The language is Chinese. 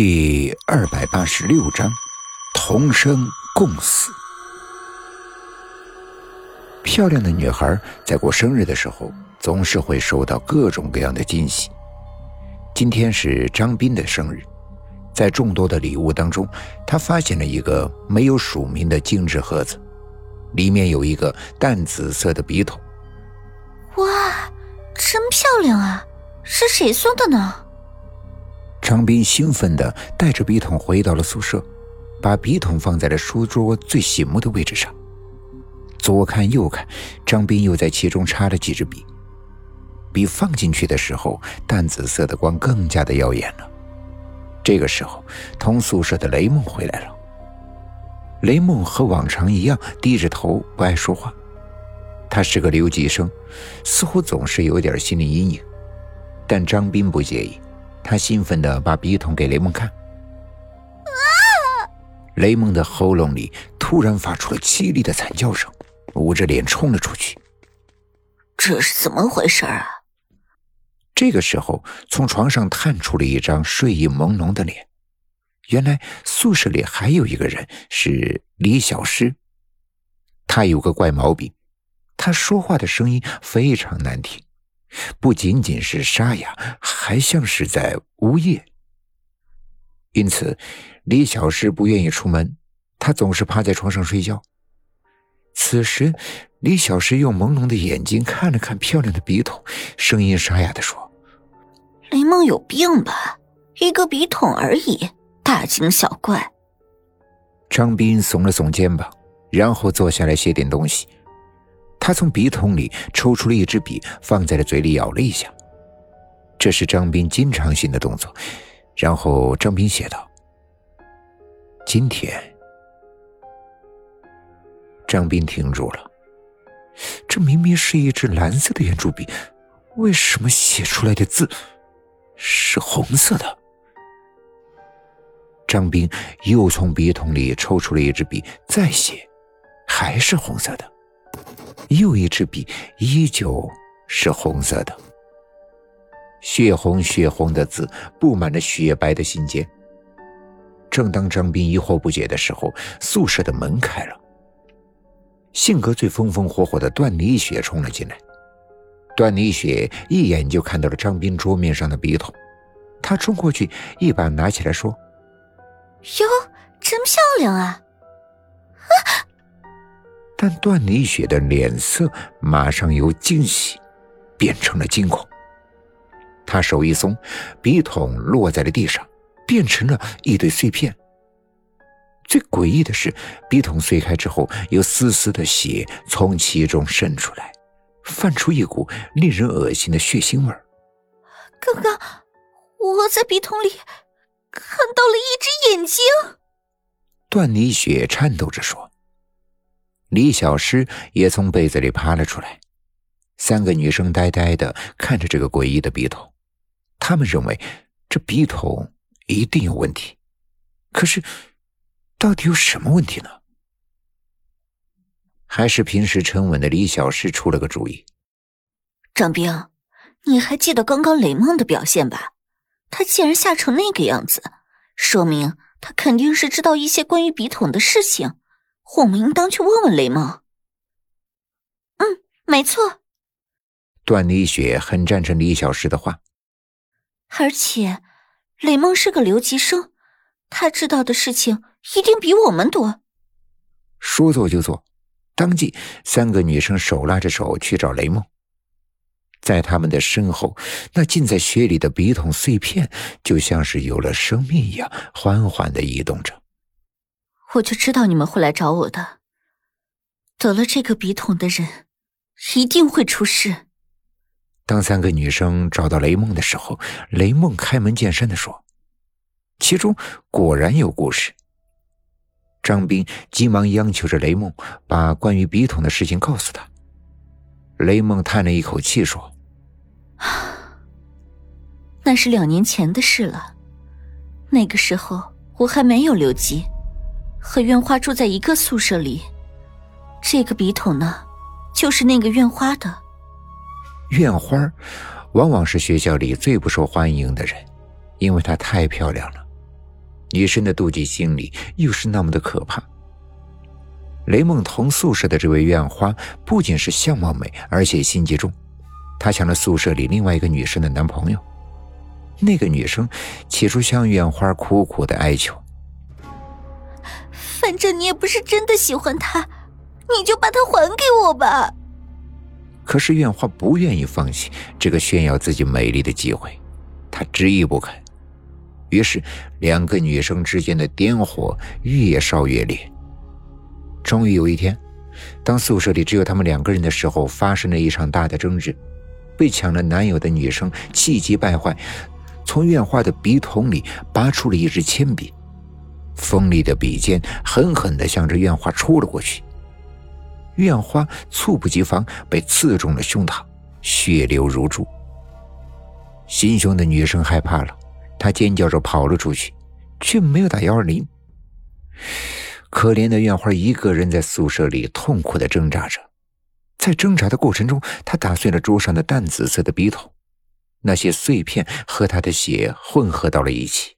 第二百八十六章，同生共死。漂亮的女孩在过生日的时候，总是会收到各种各样的惊喜。今天是张斌的生日，在众多的礼物当中，他发现了一个没有署名的精致盒子，里面有一个淡紫色的笔筒。哇，真漂亮啊！是谁送的呢？张斌兴奋地带着笔筒回到了宿舍，把笔筒放在了书桌最醒目的位置上。左看右看，张斌又在其中插了几支笔。笔放进去的时候，淡紫色的光更加的耀眼了。这个时候，同宿舍的雷梦回来了。雷梦和往常一样低着头，不爱说话。他是个留级生，似乎总是有点心理阴影，但张斌不介意。他兴奋地把笔筒给雷蒙看，雷蒙的喉咙里突然发出了凄厉的惨叫声，捂着脸冲了出去。这是怎么回事啊？这个时候，从床上探出了一张睡意朦胧的脸。原来宿舍里还有一个人是李小诗。他有个怪毛病，他说话的声音非常难听。不仅仅是沙哑，还像是在呜咽。因此，李小诗不愿意出门，她总是趴在床上睡觉。此时，李小诗用朦胧的眼睛看了看漂亮的笔筒，声音沙哑的说：“雷梦有病吧？一个笔筒而已，大惊小怪。”张斌耸了耸肩膀，然后坐下来写点东西。他从笔筒里抽出了一支笔，放在了嘴里咬了一下。这是张斌经常性的动作。然后张斌写道：“今天。”张斌停住了。这明明是一支蓝色的圆珠笔，为什么写出来的字是红色的？张斌又从笔筒里抽出了一支笔，再写，还是红色的。又一支笔依旧是红色的，血红血红的字布满了雪白的信笺。正当张斌疑惑不解的时候，宿舍的门开了，性格最风风火火的段丽雪冲了进来。段丽雪一眼就看到了张斌桌面上的笔筒，她冲过去一把拿起来说：“哟，真漂亮啊！”啊。但段丽雪的脸色马上由惊喜变成了惊恐。她手一松，笔筒落在了地上，变成了一堆碎片。最诡异的是，笔筒碎开之后，有丝丝的血从其中渗出来，泛出一股令人恶心的血腥味儿。刚刚我在笔筒里看到了一只眼睛。段丽雪颤抖着说。李小诗也从被子里爬了出来，三个女生呆呆的看着这个诡异的笔筒，她们认为这笔筒一定有问题，可是到底有什么问题呢？还是平时沉稳的李小诗出了个主意：“张兵，你还记得刚刚雷梦的表现吧？他竟然吓成那个样子，说明他肯定是知道一些关于笔筒的事情。”我们应当去问问雷梦。嗯，没错。段丽雪很赞成李小石的话。而且，雷梦是个留级生，他知道的事情一定比我们多。说做就做，当即三个女生手拉着手去找雷梦。在他们的身后，那浸在雪里的笔筒碎片就像是有了生命一样，缓缓的移动着。我就知道你们会来找我的。得了这个笔筒的人，一定会出事。当三个女生找到雷梦的时候，雷梦开门见山的说：“其中果然有故事。”张斌急忙央求着雷梦把关于笔筒的事情告诉他。雷梦叹了一口气说：“那是两年前的事了，那个时候我还没有留级。”和院花住在一个宿舍里，这个笔筒呢，就是那个院花的。院花，往往是学校里最不受欢迎的人，因为她太漂亮了，女生的妒忌心理又是那么的可怕。雷梦同宿舍的这位院花不仅是相貌美，而且心机重，她抢了宿舍里另外一个女生的男朋友。那个女生起初向院花苦苦的哀求：“反正你也不是真的喜欢他，你就把他还给我吧。”可是院花不愿意放弃这个炫耀自己美丽的机会，她执意不肯。于是，两个女生之间的颠火越烧越烈。终于有一天，当宿舍里只有他们两个人的时候，发生了一场大的争执。被抢了男友的女生气急败坏，从院花的笔筒里拔出了一支铅笔，锋利的笔尖狠狠地向着院花戳了过去。院花猝不及防，被刺中了胸膛，血流如注。心胸的女生害怕了，她尖叫着跑了出去，却没有打幺二零。可怜的院花一个人在宿舍里痛苦的挣扎着，在挣扎的过程中，她打碎了桌上的淡紫色的笔筒，那些碎片和她的血混合到了一起。